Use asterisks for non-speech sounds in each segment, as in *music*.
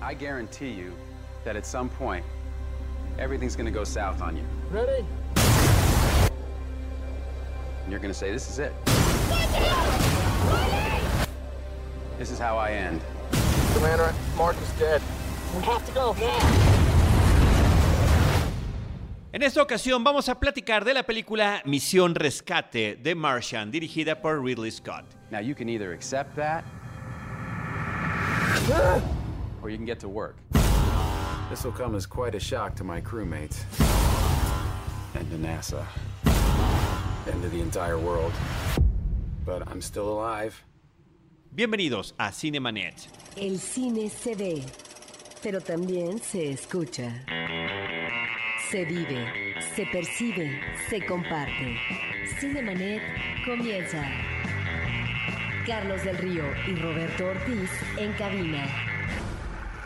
I guarantee you that at some point, everything's gonna go south on you. Ready? And you're gonna say, this is it. This is how I end. Commander, Mark is dead. We have to go now. En esta ocasión vamos a platicar de la película Misión Rescate de Martian, dirigida por Ridley Scott. Now you can either accept that, or you can get to work. This will come as quite a shock to my crewmates. And to NASA. And to the entire world. But I'm still alive. Bienvenidos a Cinemanet. El cine se ve, pero también se escucha. Se vive, se percibe, se comparte. Cinemanet comienza. Carlos del Río y Roberto Ortiz en cabina.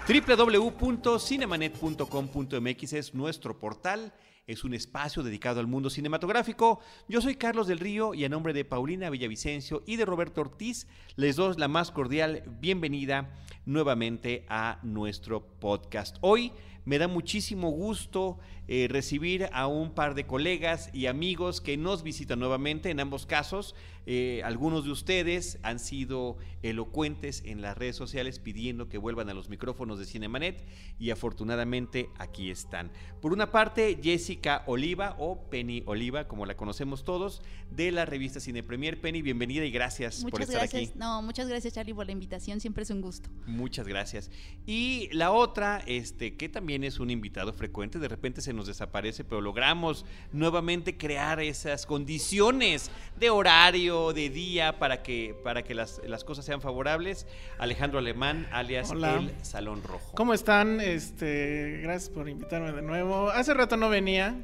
www.cinemanet.com.mx es nuestro portal, es un espacio dedicado al mundo cinematográfico. Yo soy Carlos del Río y a nombre de Paulina Villavicencio y de Roberto Ortiz les doy la más cordial bienvenida nuevamente a nuestro podcast. Hoy me da muchísimo gusto eh, recibir a un par de colegas y amigos que nos visitan nuevamente. En ambos casos, eh, algunos de ustedes han sido elocuentes en las redes sociales pidiendo que vuelvan a los micrófonos de Cinemanet y afortunadamente aquí están. Por una parte, Jessica Oliva o Penny Oliva, como la conocemos todos, de la revista Cine Premier. Penny, bienvenida y gracias por estar gracias. aquí. No, muchas gracias Charlie por la invitación, siempre es un gusto. Muchas gracias. Y la otra, este, que también es un invitado frecuente, de repente se nos desaparece, pero logramos nuevamente crear esas condiciones de horario, de día, para que, para que las, las cosas sean favorables. Alejandro Alemán, alias Hola. El Salón Rojo. ¿Cómo están? Este, gracias por invitarme de nuevo. Hace rato no venía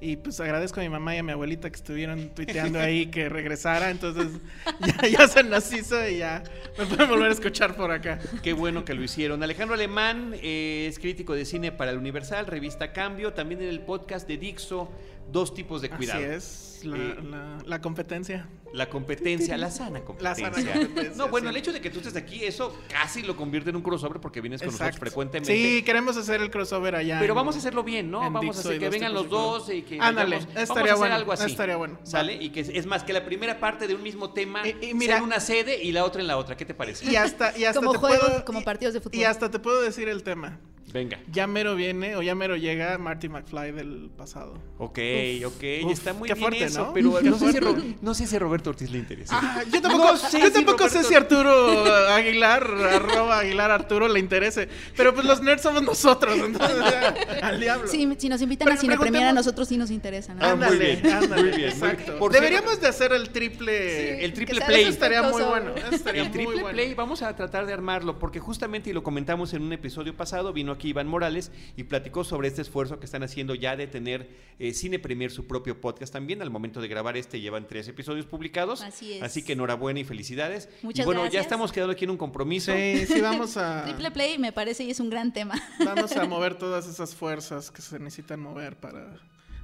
y pues agradezco a mi mamá y a mi abuelita que estuvieron tuiteando ahí que regresara, entonces *laughs* ya, ya se nos hizo y ya me pueden volver a escuchar por acá. Qué bueno que lo hicieron. Alejandro Alemán eh, es crítico de cine para el Universal, revista Cambio, también en el podcast de Dixo, Dos tipos de cuidado. Así es, la, Eh, la- la competencia. La competencia, la sana La competencia. sana competencia, No, bueno, sí. el hecho de que tú estés aquí, eso casi lo convierte en un crossover porque vienes con nosotros frecuentemente. Sí, queremos hacer el crossover allá. Pero en- vamos a hacerlo bien, ¿no? Vamos a hacer que vengan los dos y que Ándale, vamos estaría a hacer bueno, algo así. estaría bueno. ¿Sale? Y que es, más que la primera parte de un mismo tema Y- y sea mira- en una sede y la otra en la otra. ¿Qué te parece? Y hasta, y hasta Como te juego, puedo, como partidos de fútbol. Y hasta te puedo decir el tema. Venga. Ya mero viene o ya mero llega Marty McFly del pasado. Ok, ok, uf, está muy qué bien fuerte, eso, ¿no? pero no sé, si no sé si a Roberto Ortiz le interesa. Ah, yo tampoco, *laughs* No sé yo si tampoco sé Roberto- si Arturo Aguilar, arroba Aguilar Arturo le interese. Pero pues los nerds somos nosotros, entonces *laughs* al diablo. Sí, si nos invitan Pero a Cine Premier, a nosotros sí nos interesa. ¿no? Ah, muy Ándale, bien, ándale, muy bien, muy exacto. Por Deberíamos cierto- de hacer el triple. El triple play. Eso estaría muy bueno. Eso estaría El muy triple bueno. play, vamos a tratar de armarlo, porque justamente, y lo comentamos en un episodio pasado, vino aquí Iván Morales y platicó sobre este esfuerzo que están haciendo ya de tener eh, Cine Premier su propio podcast también. Al momento de grabar este llevan tres episodios publicados. Así es. Así que enhorabuena y felicidades. Muchas y bueno, ya estamos quedando aquí en un compromiso. Sí, sí, vamos a. *laughs* Triple Play me parece y es un gran tema. *laughs* Vamos a mover todas esas fuerzas que se necesitan mover para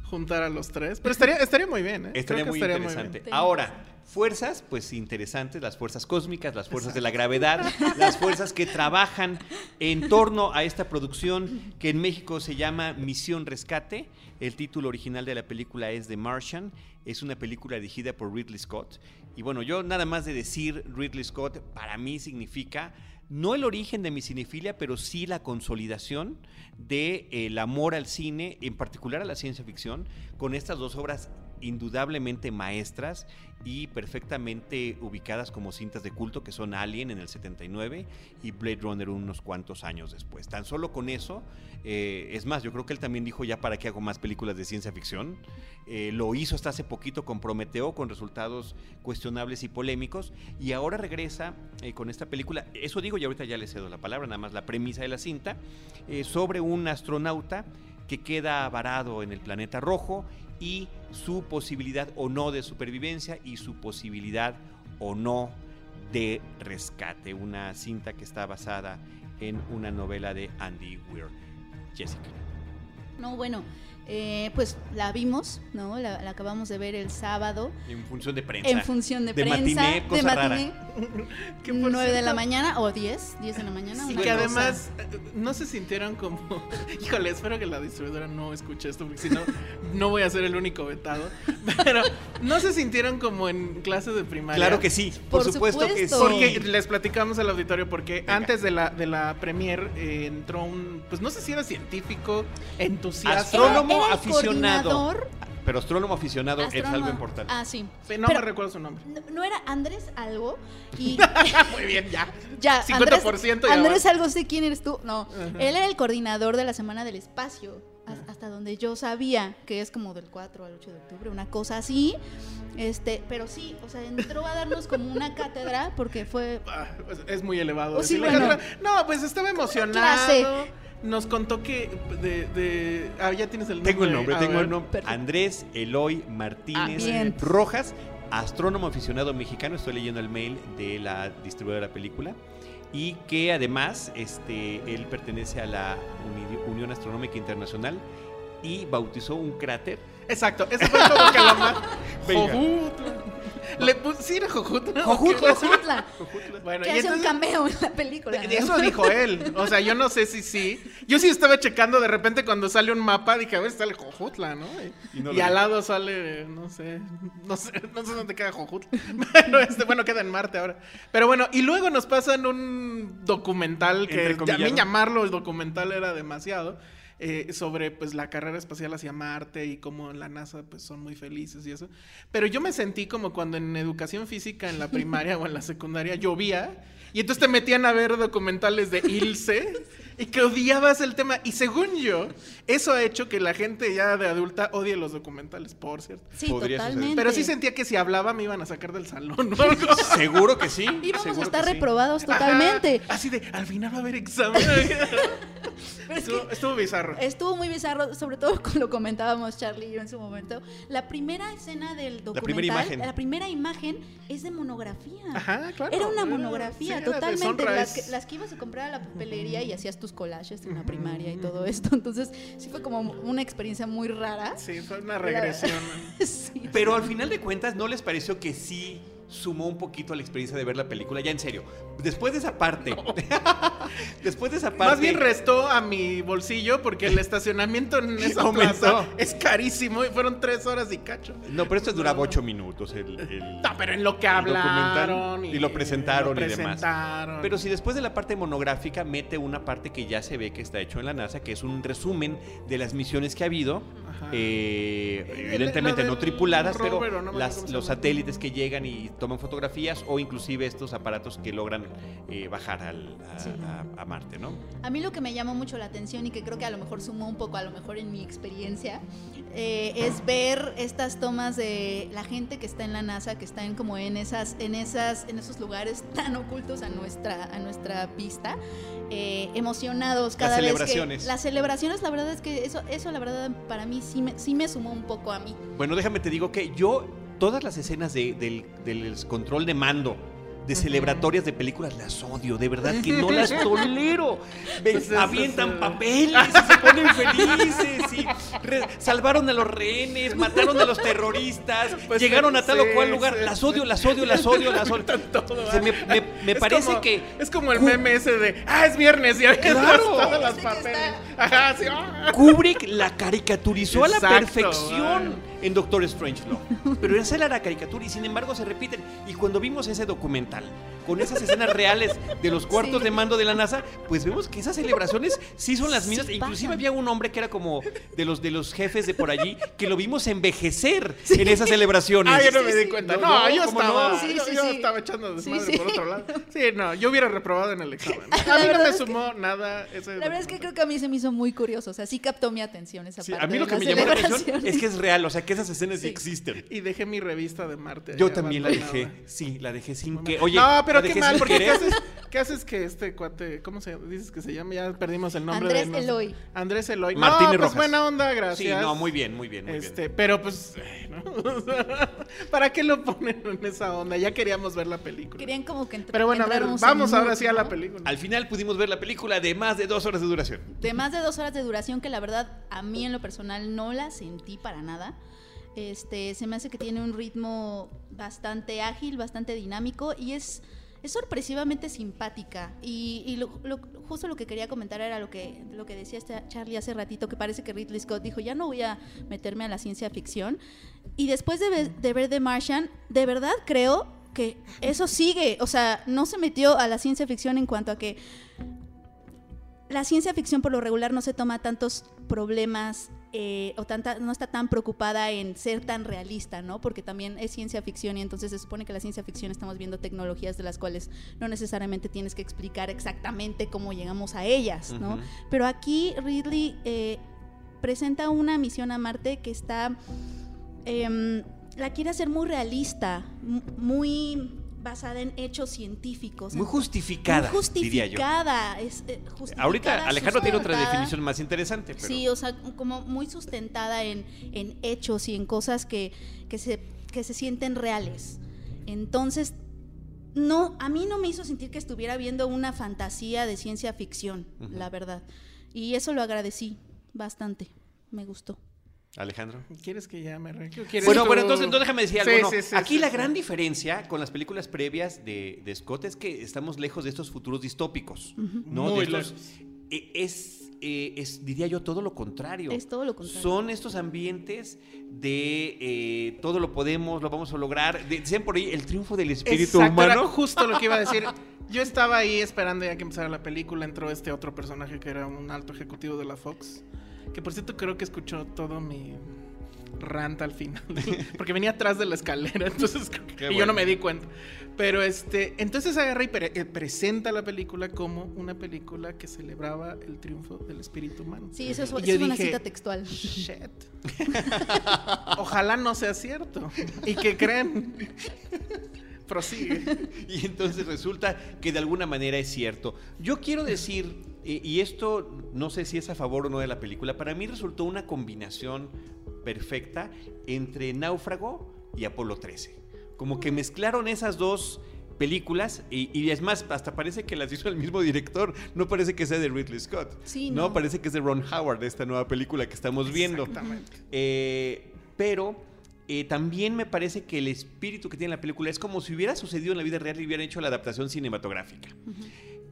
juntar a los tres. Pero estaría, estaría muy bien, ¿eh? Estaría Creo que muy estaría interesante. bien. Ahora, fuerzas, pues interesantes, las fuerzas cósmicas, las fuerzas de la gravedad, *laughs* las fuerzas que trabajan en torno a esta producción que en México se llama Misión Rescate. El título original de la película es The Martian. Es una película dirigida por Ridley Scott. Y bueno, yo nada más de decir Ridley Scott, para mí significa no el origen de mi cinefilia, pero sí la consolidación del amor al cine, en particular a la ciencia ficción, con estas dos obras indudablemente maestras y perfectamente ubicadas como cintas de culto que son Alien en el 79 y Blade Runner unos cuantos años después. Tan solo con eso, eh, es más, yo creo que él también dijo ya para qué hago más películas de ciencia ficción. Eh, lo hizo hasta hace poquito con Prometeo, con resultados cuestionables y polémicos, y ahora regresa eh, con esta película, eso digo y ahorita ya le cedo la palabra, nada más la premisa de la cinta, sobre un astronauta que queda varado en el planeta rojo y su posibilidad o no de supervivencia y su posibilidad o no de rescate. Una cinta que está basada en una novela de Andy Weir. Jessica. No, bueno, eh, pues la vimos, ¿no? La, la acabamos de ver el sábado En función de prensa. en función de, De prensa. matiné, de cosa rara. matiné, *laughs* por 9 de la mañana o 10, 10 de la mañana. Y una que cosa. además eh, no se sintieron como. *laughs* Híjole, espero que la distribuidora no escuche esto, porque si no, *laughs* no voy a ser el único vetado. Pero no se sintieron como en clase de primaria. Claro que sí, por, Por supuesto que sí. Porque les platicamos al auditorio, porque antes de la, de la premier eh, entró un. Pues no sé si era científico, entusiasta. Astrónomo Era el aficionado. coordinador, Pero astrónomo aficionado es astrónomo- algo importante. Ah, sí. Sí, No Pero me recuerdo su nombre. no, no era Andrés algo y *laughs* Muy bien, ya. ya 50% Andrés, ya Andrés algo sé quién eres tú. No, él era el coordinador de la Semana del Espacio. Has- Hasta donde yo sabía que es como del 4 al 8 de octubre, una cosa así. Este, pero sí, o sea, entró a darnos como una *laughs* cátedra porque fue Ah, pues, es muy elevado. Oh, sí, bueno. No, pues estaba emocionado. clase. Nos contó que de, de- Ah, ya tienes el nombre. Tengo el nombre, tengo ver. el nombre. Perfecto. Andrés Eloy Martínez Ah. Rojas, astrónomo aficionado mexicano. Estoy leyendo el mail de la distribuidora de la película. Y que además este, él pertenece a la Uni- Unión Astronómica Internacional y bautizó un cráter. Exacto, eso fue como que más. Jojutla. *laughs* Le pus- sí, era *laughs* Jojutla. Jojutla, Bueno, que y hace un cameo en la película. De- ¿no? de Eso dijo él. O sea, yo no sé si sí. Yo sí estaba checando de repente cuando sale un mapa, dije, a ver, sale Jojutla, ¿no? Y, Y no y lo al lado sale, no sé, no sé, *laughs* no sé dónde queda Jojutla. Pero este, bueno, queda en Marte ahora. Pero bueno, y luego nos pasan un documental que Entrecomillado. también llamarlo el documental era demasiado. Eh, sobre pues la carrera espacial hacia Marte y cómo la NASA pues son muy felices y eso. Pero yo me sentí como cuando en educación física en la primaria o en la secundaria llovía y entonces te metían a ver documentales de Ilse y que odiabas el tema. Y según yo, eso ha hecho que la gente ya de adulta odie los documentales, por cierto. Sí, Podría suceder. totalmente. Pero sí sentía que si hablaba me iban a sacar del salón. ¿no? *laughs* Seguro que sí. Íbamos a estar que sí. reprobados Ajá, totalmente. así de, al final va a haber examen. *laughs* Pero es estuvo, que estuvo bizarro. estuvo muy bizarro, sobre todo cuando lo comentábamos Charlie y yo en su momento. La primera escena del documental, primera imagen. la primera imagen es de monografía. Ajá, claro. Era una Era- monografía, sí, totalmente. Las que, las que ibas a comprar a la papelería y hacías tus collages en la primaria y todo esto. Entonces, sí fue como una experiencia muy rara. Sí, fue una regresión. *laughs* Sí. Pero al final de cuentas, ¿no les pareció que sí sumó un poquito a la experiencia de ver la película? Ya en serio. Después de esa parte. *laughs* después de esa parte. Más bien restó a mi bolsillo porque el estacionamiento en *laughs* esa Aumentó. plaza es carísimo y fueron tres horas y cacho. No, pero esto duraba ocho minutos. El, el- No, pero en lo que hablaron documental, y, lo presentaron lo y demás. Pero si después de la parte monográfica mete una parte que ya se ve que está hecho en la NASA, que es un resumen de las misiones que ha habido. Eh, evidentemente no tripuladas, rover, pero no las- los satélites que llegan y toman fotografías o inclusive estos aparatos que logran eh, bajar al- a, Sí. a- a Marte, ¿no? A mí lo que me llamó mucho la atención y que creo que a lo mejor sumó un poco, a lo mejor en mi experiencia, eh, es ver estas tomas de la gente que está en la NASA, que están como en esas, en esas, en esos lugares tan ocultos a nuestra, a nuestra vista, eh, emocionados cada vez celebraciones. que las celebraciones, la verdad es que eso, eso la verdad para mí sí me, sí me sumó un poco a mí. Bueno, déjame te digo que yo, todas las escenas de- del, del control de mando, de celebratorias de películas, las odio, de verdad que no *laughs* las tolero. Pues es- avientan es- papeles y se ponen felices y salvaron a los rehenes, mataron a los terroristas, *laughs* Pues llegaron a tal o cual lugar. sí, Las odio, las odio, las odio, las odio. Todo, O sea, me, me- me Es parece como- que Es como el meme ese de, ah, es viernes y Claro. todas las papeles. Ajá, sí. ah. Kubrick la caricaturizó a la perfección ay. En Doctor Strangelove. *laughs* Pero esa era la caricatura y sin embargo se repiten. Y cuando vimos ese documental con esas escenas reales de los *laughs* cuartos Sí. de mando de la NASA, pues vemos que esas celebraciones sí son las Sí mismas. E Inclusive pasan. había un hombre que era como de los de los jefes de por allí que lo vimos envejecer en esas celebraciones. Ah, yo no Sí, me sí. di cuenta. No, No, no, yo ¿cómo estaba, no? Sí, yo, sí, yo sí. estaba echando Sí, desmadre sí. por otro lado. Sí, no, yo hubiera reprobado en el examen. *laughs* A mí no me es que- sumó nada ese La verdad es que creo que a mí se me hizo muy curioso, o sea, sí captó mi atención esa Sí, parte a mí lo que me llamó la atención es que es real, o sea, que esas escenas sí Sí. existen. Y dejé mi revista de Marte. Yo también la dejé, sí, la dejé sin que. Oye, no, pero qué mal, porque ¿qué haces, ¿Qué haces que este cuate, cómo se dices que se llama? Ya perdimos el nombre Andrés de nos- Eloy. Andrés Eloy. Martínez no, pues Rojas. buena onda, Sí, gracias. no, muy bien, muy bien, muy Este, bien. pero pues, eh, ¿no? *laughs* ¿para qué lo ponen en esa onda? Ya queríamos ver la película. Querían como que Pero bueno, a ver, vamos ahora sí a la película. Al final pudimos ver la película de más de dos horas de duración. De más de dos horas de duración que la verdad a mí en lo personal no la sentí para nada. Este, se me hace que tiene un ritmo bastante ágil, bastante dinámico y es, es sorpresivamente simpática. Y, justo lo que quería comentar era lo que, lo que decía Charlie hace ratito, que parece que Ridley Scott dijo, ya no voy a meterme a la ciencia ficción. Y después de, de ver The Martian, de verdad creo que eso sigue, o sea, no se metió a la ciencia ficción en cuanto a que la ciencia ficción por lo regular no se toma tantos problemas eh, o tanta, no está tan preocupada en ser tan realista, ¿no? Porque también es ciencia ficción y entonces se supone que la ciencia ficción estamos viendo tecnologías de las cuales no necesariamente tienes que explicar exactamente cómo llegamos a ellas, ¿no? Pero aquí Ridley eh, presenta una misión a Marte que está, em, la quiere hacer muy realista, mu- muy basada en hechos científicos. Muy justificada, muy diría yo. justificada. es, eh, justificada, Ahorita Alejandro tiene otra definición más interesante, pero Sí, o sea, como muy sustentada en, en hechos y en cosas que, que, se, que se sienten reales. Entonces, no, a mí no me hizo sentir que estuviera viendo una fantasía de ciencia ficción, la verdad. Y eso lo agradecí bastante. Me gustó. Alejandro. ¿Quieres que ya me re- ¿Qué quieres Bueno, tú? bueno, entonces, entonces déjame decir algo. Sí, no. sí, sí, Aquí sí, la sí. gran diferencia con las películas previas de, de Scott es que estamos lejos de estos futuros distópicos. ¿no? Muy De estos- eh, es, eh, es, diría yo, todo lo contrario. Es todo lo contrario. Son estos ambientes de eh, todo lo podemos, lo vamos a lograr. De- Dicen por ahí el triunfo del espíritu Exacto, era humano. justo lo que iba a decir. *laughs* Yo estaba ahí esperando ya que empezara la película. Entró este otro personaje que era un alto ejecutivo de la Fox. Que por cierto creo que escuchó todo mi rant al final. *laughs* Porque venía atrás de la escalera. *laughs* Entonces y yo no me di cuenta. Pero este. Entonces agarra y pre- eh, presenta la película como una película que celebraba el triunfo del espíritu humano. Sí, eso es, Y eso yo es una dije, cita textual. Shit. *laughs* Ojalá no sea cierto. ¿Y qué creen? Prosigue. Y entonces resulta que de alguna manera es cierto. Yo quiero decir, y esto no sé si es a favor o no de la película, para mí resultó una combinación perfecta entre Náufrago y Apolo 13. Como que mezclaron esas dos películas y, y es más, hasta parece que las hizo el mismo director, no parece que sea de Ridley Scott. Sí, no, no. parece que es de Ron Howard, de esta nueva película que estamos viendo. Exactamente. Eh, pero eh, también me parece que el espíritu que tiene la película es como si hubiera sucedido en la vida real y hubieran hecho la adaptación cinematográfica.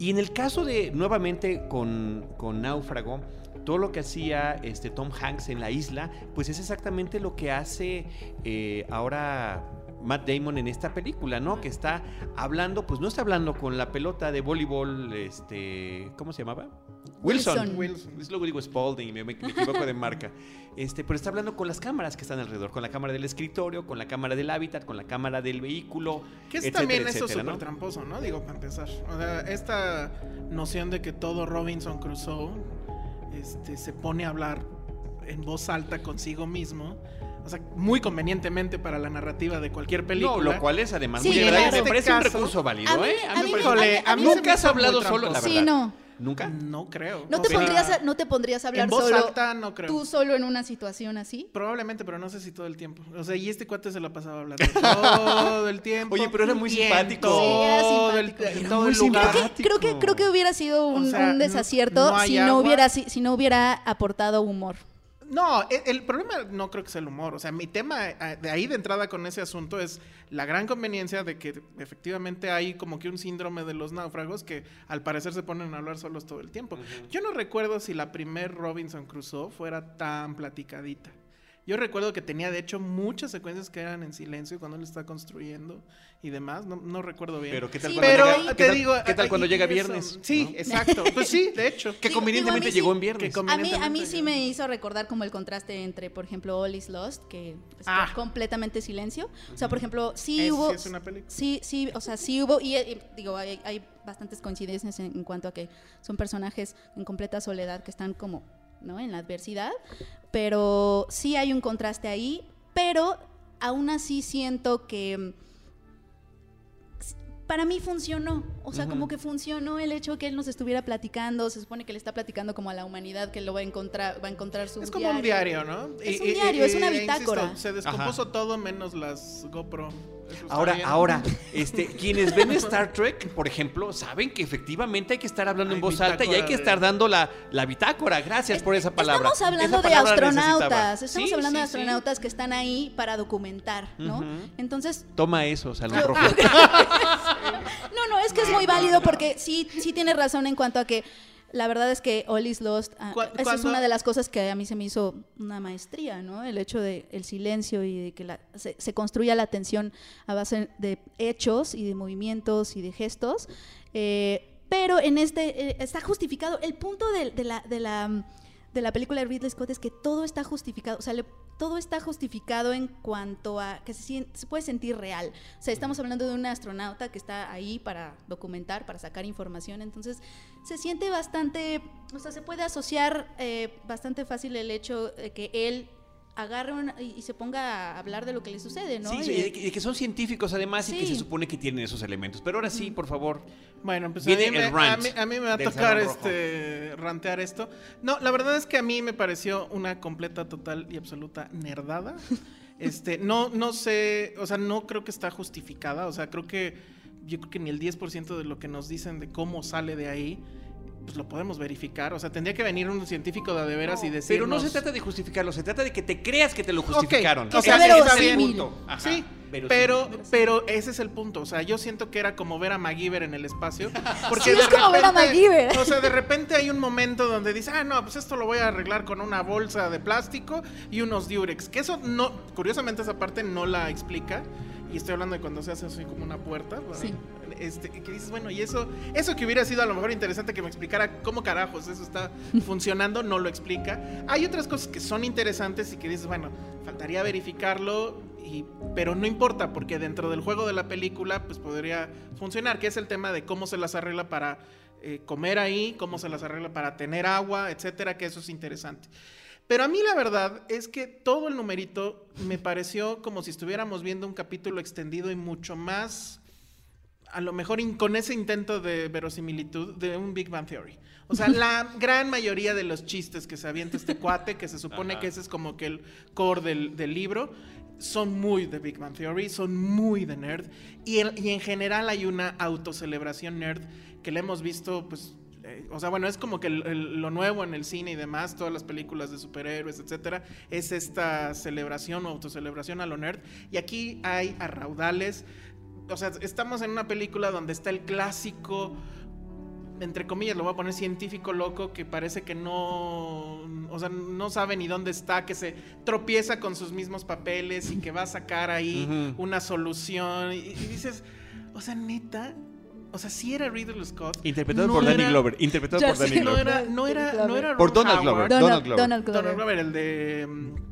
Y en el caso de, nuevamente, con, con Náufrago, todo lo que hacía este Tom Hanks en la isla, pues es exactamente lo que hace eh, ahora Matt Damon en esta película, ¿no? Que está hablando, pues no está hablando con la pelota de voleibol, este, ¿cómo se llamaba? Wilson. Wilson. Wilson. Es luego digo Spalding, me, me equivoco de marca. Este, pero está hablando con las cámaras que están alrededor, con la cámara del escritorio, con la cámara del hábitat, con la cámara del vehículo. Que es etcétera, también eso súper ¿no? tramposo, ¿no? Digo, para empezar. O sea, esta noción de que todo Robinson Crusoe este, se pone a hablar en voz alta consigo mismo. O sea, muy convenientemente para la narrativa de cualquier película. No, lo cual es además Sí, muy claro. agradable. Me parece este un caso, recurso válido, a mí- ¿eh? a mí me- parece- Híjole, a a mí Nunca me has hablado solo, la verdad. Sí, no. ¿Nunca? No creo. ¿No te, O sea, pondrías, ¿No te pondrías a hablar en voz solo alta no creo. tú solo en una situación así? Probablemente, pero no sé si todo el tiempo. O sea, y este cuate se la pasaba hablando *laughs* todo el tiempo. Oye, pero era muy simpático. Todo Sí, era el, simpático. en Era todo muy el lugar. simpático. Creo que, creo que hubiera sido un, O sea, un no- desacierto no hay si, no hubiera, si, si no hubiera aportado humor. No, e- el, problema no creo que sea el humor. O sea, mi tema de ahí de entrada con ese asunto es la gran conveniencia de que efectivamente hay como que un síndrome de los náufragos que al parecer se ponen a hablar solos todo el tiempo. Yo no recuerdo si la primer Robinson Crusoe fuera tan platicadita. Yo recuerdo que tenía de hecho muchas secuencias que eran en silencio cuando él está construyendo y demás. No, no recuerdo bien. Pero ¿qué tal Sí, cuando Pero llega, ¿qué tal, digo, ¿qué tal cuando llega eso- viernes? Sí, ¿no? exacto. Pues sí, de hecho. Que Digo- convenientemente digo, llegó sí- en viernes. A mí, a mí sí me hizo recordar como el contraste entre, por ejemplo, All is Lost, que es Ah. completamente silencio. O sea, por ejemplo, sí Ese hubo... sí es una película. Sí, sí, o sea, sí hubo, y, eh, digo, hay, hay bastantes coincidencias en, en cuanto a que son personajes en completa soledad que están como, ¿no? En la adversidad, pero sí hay un contraste ahí, pero aún así siento que para mí funcionó. O sea, como que funcionó el hecho que él nos estuviera platicando. Se supone que le está platicando como a la humanidad que lo va a encontrar, va a encontrar su Es como un diario, ¿no? Es un diario, es una insisto, bitácora. se descompuso todo menos las GoPro. Ahora, bien. ahora, *laughs* este, quienes ven Star Trek, por ejemplo, saben que efectivamente hay que estar hablando en voz alta y hay que estar dando la, la bitácora. Gracias por esa palabra. Estamos hablando Esa de astronautas, estamos Sí, hablando de sí. astronautas que están ahí para documentar, ¿no? Entonces, Toma eso, Salón Rojo. *laughs* *laughs* no, no, es que es muy válido porque sí, sí tiene razón en cuanto a que la verdad es que All is Lost, ah, esa es una de las cosas que a mí se me hizo una maestría, ¿no? El hecho de el silencio y de que la- se, se construya la atención a base de hechos y de movimientos y de gestos. eh, pero en este eh, está justificado. El punto de, de la, de, la, de la película de Ridley Scott es que todo está justificado. O sea, le- todo está justificado en cuanto a que se, se puede sentir real. O sea, estamos hablando de un astronauta que está ahí para documentar, para sacar información. Entonces, se siente bastante, o sea, se puede asociar eh, bastante fácil el hecho de que él agarre una- y, se ponga a hablar de lo que le sucede, ¿no? Sí, Y sí, de- y que, y que son científicos además y que se supone que tienen esos elementos. Pero ahora sí, por favor. Bueno, pues a mí, me, el rant a, mí, a mí me va a tocar este rantear esto. No, la verdad es que a mí me pareció una completa, total y absoluta nerdada. *laughs* Este, no, no sé, o sea, no creo que está justificada. O sea, creo que yo creo que ni el 10% de lo que nos dicen de cómo sale de ahí, pues lo podemos verificar. O sea, tendría que venir un científico de veras y decir. Pero no se trata de justificarlo, se trata de que te creas que te lo justificaron. o sea, Ese es está el bien. punto. Ajá, Sí, pero, pero ese es el punto. O sea, yo siento que era como ver a MacGyver en el espacio. *laughs* Porque Sí, de es como ver a repente- MacGyver. O sea, de repente hay un momento donde dice, ah, no, pues esto lo voy a arreglar con una bolsa de plástico y unos Durex. Que eso no, curiosamente esa parte no la explica. Y estoy hablando de cuando se hace así como una puerta. ¿verdad? Sí. Este, que dices, bueno, y eso, eso que hubiera sido a lo mejor interesante que me explicara cómo carajos eso está *laughs* funcionando, no lo explica. Hay otras cosas que son interesantes y que dices, bueno, faltaría verificarlo, y, pero no importa, porque dentro del juego de la película, pues podría funcionar, que es el tema de cómo se las arregla para eh, comer ahí, cómo se las arregla para tener agua, etcétera, que eso es interesante. Pero a mí la verdad es que todo el numerito me pareció como si estuviéramos viendo un capítulo extendido y mucho más a lo mejor con ese intento de verosimilitud de un Big Bang Theory. O sea, la *laughs* gran mayoría de los chistes que se avienta este cuate, que se supone Ajá. que ese es como que el core del, del libro, son muy de Big Bang Theory, son muy de nerd. Y en, y en general hay una autocelebración nerd que le hemos visto, pues, eh, o sea, bueno, es como que el- el- lo nuevo en el cine y demás, todas las películas de superhéroes, etcétera, es esta celebración o autocelebración a lo nerd. Y aquí hay a raudales o sea, estamos en una película donde está el clásico, entre comillas, lo voy a poner científico loco, que parece que no, o sea, no sabe ni dónde está, que se tropieza con sus mismos papeles y que va a sacar ahí una solución. Y, y dices, o sea, neta, o sea, si era Ridley Scott. Interpretado no por Danny era- Glover. Interpretado Ya por Danny No Glover. era, no era, no era Por Donald Glover. Howard. Donald Glover. Donald Donald Glover. Glover, el de mm,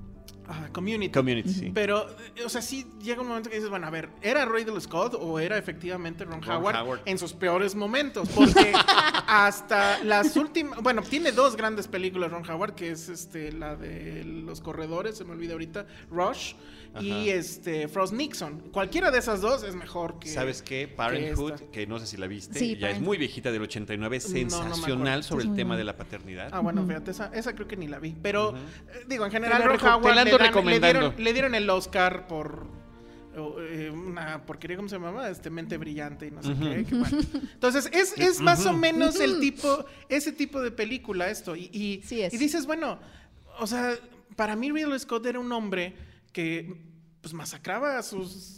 ah, Community. Community, sí. Pero, eh, o sea, sí llega un momento que dices, bueno, a ver, ¿era Ridley Scott o era efectivamente Ron, Ron Howard, Howard. en sus peores momentos? Porque *laughs* hasta las últimas, bueno, tiene dos grandes películas Ron Howard, que es este la de los corredores, se me olvida ahorita, Rush, y este Frost Nixon. Cualquiera de esas dos es mejor que ¿Sabes qué? que Parenthood, que no sé si la viste, Sí, ya es muy viejita del 89, No, no sensacional sobre el tema de la paternidad. Ah, bueno, fíjate, esa, esa creo que ni la vi. Pero, eh, digo, en general, Ron Howard la le, recomendando. dieron, le dieron el Oscar por eh, una porquería, ¿cómo se llamaba? Este, mente brillante y no sé Ujú. qué. que bueno. Entonces, es, *laughs* es más o menos el tipo, ese tipo de película esto. Y, y, Sí es. y dices, bueno, o sea, para mí Ridley Scott era un hombre que pues masacraba a sus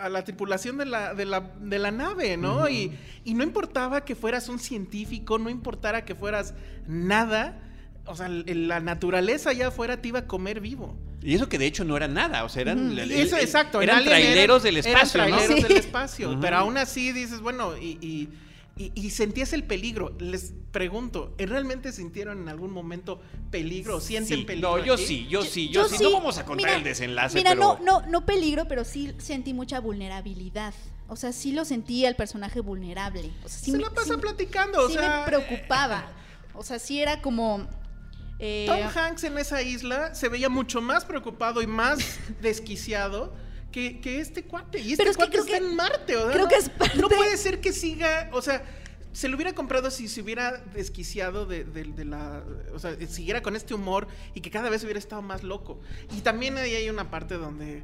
a la tripulación de la, de la, de la nave, ¿no? y, y no importaba que fueras un científico, no importara que fueras nada, o sea, la naturaleza allá afuera te iba a comer vivo. Y eso que de hecho no era nada, o sea, eran, el- el- Eso, el- exacto. eran traileros eran- del eran espacio, ¿no? traileros del espacio. Pero aún así dices, bueno, y, y, y- y sentías el peligro. Les pregunto, ¿realmente sintieron en algún momento peligro? ¿Sienten Sí, peligro? no, yo aquí? sí, yo sí, yo, sí. No vamos a contar Mira, el desenlace, Mira, pero... no, no, no peligro, pero sí sentí mucha vulnerabilidad. O sea, sí lo sentía el personaje vulnerable. O sea, sí Se me- la pasa sí- platicando, o sí sea, me preocupaba. O sea, sí era como. Eh, Tom Hanks en esa isla se veía mucho más preocupado y más *laughs* desquiciado que, que este cuate. Y este Pero es cuate está que- en Marte. O creo no, que es parte- no puede ser que siga, o sea, se lo hubiera comprado si se hubiera desquiciado de, de- de la, o sea, siguiera con este humor y que cada vez hubiera estado más loco. Y también ahí hay una parte donde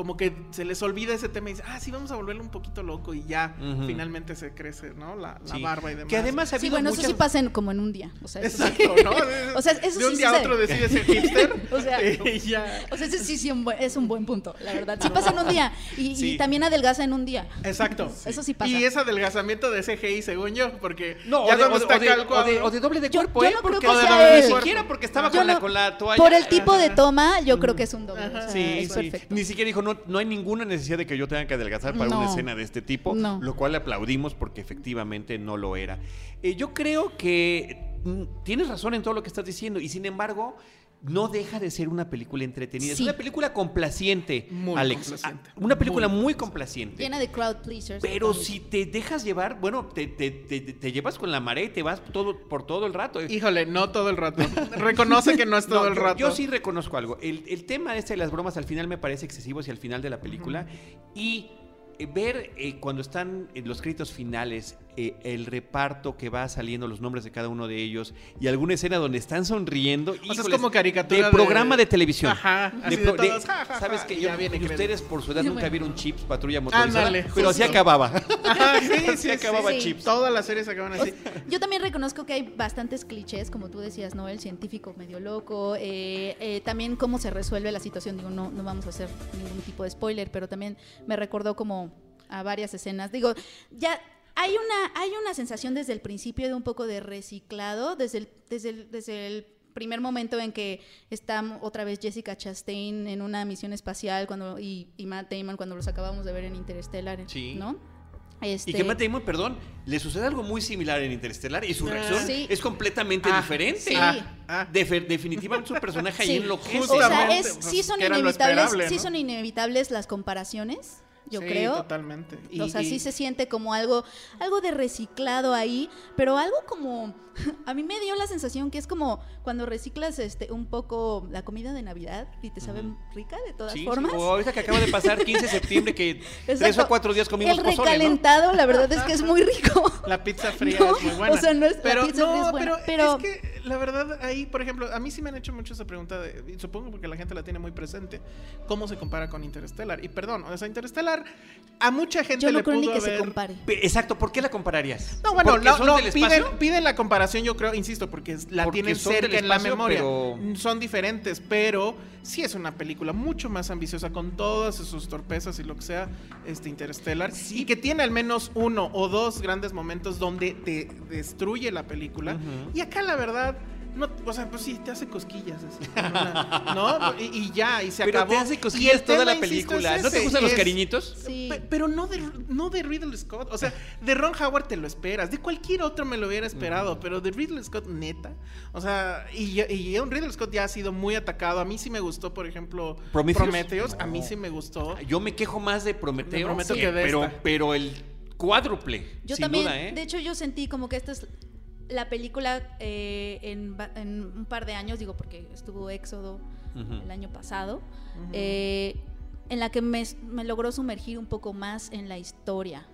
como que se les olvida ese tema y dice, ah, sí, vamos a volverlo un poquito loco y ya finalmente se crece, ¿no? La, la Sí. barba y demás. Que además ha Sí, habido bueno, muchas... eso sí pasa en- como en un día. O sea, eso sí. Exacto, ¿no? *laughs* O sea, eso de un sí día a otro decide ser hipster. *laughs* O sea, *laughs* ya. O sea, ese sí, sí un buen- es un buen punto, la verdad. Sí pasa en un día. Y, y Sí. también adelgaza en un día. Exacto. Eso sí pasa. Y es adelgazamiento de CGI, según yo, porque No, ya o de, o de- está o de- o de- o de doble de Yo- cuerpo, yo ¿eh? no creo porque que sea él. ni siquiera porque estaba Yo con, la, con la toalla. Por el tipo de toma, yo creo que es un doble. Sí, sí. perfecto. Ni siquiera dijo, no, no hay ninguna necesidad de que yo tenga que adelgazar para una escena de este tipo, No. lo cual le aplaudimos porque efectivamente no lo era. Eh, yo creo que mm, tienes razón en todo lo que estás diciendo y sin embargo no deja de ser una película entretenida. Es una película complaciente, Muy Alex. complaciente. Ah, Una película Muy muy, complaciente. Llena de crowd pleasers. Pero totalmente. si te dejas llevar, bueno, te, te- te- te llevas con la marea y te vas todo, por todo el rato. Híjole, no todo el rato. Reconoce que no es *laughs* todo No, el rato. Yo, sí reconozco algo. El, el tema este de las bromas al final me parece excesivo hacia el final de la película. Y eh, ver eh, cuando están en los créditos finales eh, el reparto que va saliendo, los nombres de cada uno de ellos y alguna escena donde están sonriendo. O sea, es como caricatura de programa de televisión. Ajá, así de pro- todos, ja, ja, ja, Sabes que y yo- ya viene y ustedes por su edad Sí, nunca bueno. vieron Chips Patrulla Motorizada, Ándale, pero así acababa. Ajá, sí, *laughs* Así sí, acababa sí. Chips. Todas las series acaban así. Yo también reconozco que hay bastantes clichés, como tú decías, ¿no? El científico medio loco, eh, eh, también cómo se resuelve la situación, digo, no, no vamos a hacer ningún tipo de spoiler, pero también me recordó como a varias escenas. Digo, ya hay una, hay una sensación desde el principio de un poco de reciclado, desde el, desde el, desde el primer momento en que está otra vez Jessica Chastain en una misión espacial cuando y, y Matt Damon cuando los acabamos de ver en Interstellar, Sí. ¿no? Y Este, que Matt Damon, perdón, le sucede algo muy similar en Interstellar y su Ah. reacción Sí. es completamente Ah, diferente. sí. Ah, ah. Defe- definitivamente su personaje ahí Sí. enloquece. O sea, es, pues, sí son era lo inevitables, sí son inevitables las comparaciones, yo Sí, creo. totalmente. o sea, sí se siente como algo, algo de reciclado ahí, pero algo como, *laughs* a mí me dio la sensación que es como cuando reciclas este un poco la comida de Navidad y te sabe rica de todas Sí, sí, formas. O ahorita que acaba de pasar *laughs* 15 de septiembre que tres o cuatro días comimos El pozole, ¿no? recalentado, la verdad es que es muy rico. *laughs* La pizza fría No, es muy buena. o sea, no es- la pero, pizza fría no, es buena, pero, pero- es que la verdad ahí, por ejemplo, a mí sí me han hecho mucho esa pregunta, de, y supongo porque la gente la tiene muy presente, ¿cómo se compara con Interstellar? Y perdón, o sea, Interstellar a mucha gente Yo no le creo ni que se compare. Exacto, ¿por qué la compararías? No, bueno, ¿Porque no, no, piden, piden la comparación, yo creo, insisto, porque la Porque tienen cerca en la memoria. pero- Son diferentes, pero sí es una película mucho más ambiciosa con todas sus torpezas y lo que sea, este Interstellar, y que tiene al menos uno o dos grandes momentos donde te destruye la película. Y acá la verdad no, o sea, pues sí, te hace cosquillas. así, ¿No? Y, y ya, y se Pero acabó. te hace Y cosquillas el toda tema, la insisto, película. es ¿No te gustan los cariñitos? Sí. Pe- Pero no de, no de Ridley Scott. O sea, de Ron Howard te lo esperas. De cualquier otro me lo hubiera esperado. Pero de Ridley Scott, neta. O sea, y, y un Ridley Scott ya ha sido muy atacado. A mí sí me gustó, por ejemplo, ¿Prometheus? Prometheus. A mí sí me gustó. Yo me quejo más de sí, que de pero, esta. pero el cuádruple, Yo sin también, duda, ¿eh? de hecho yo sentí como que esta es la película eh, en, en un par de años, digo porque estuvo Éxodo el año pasado, eh, en la que me, me logró sumergir un poco más en la historia.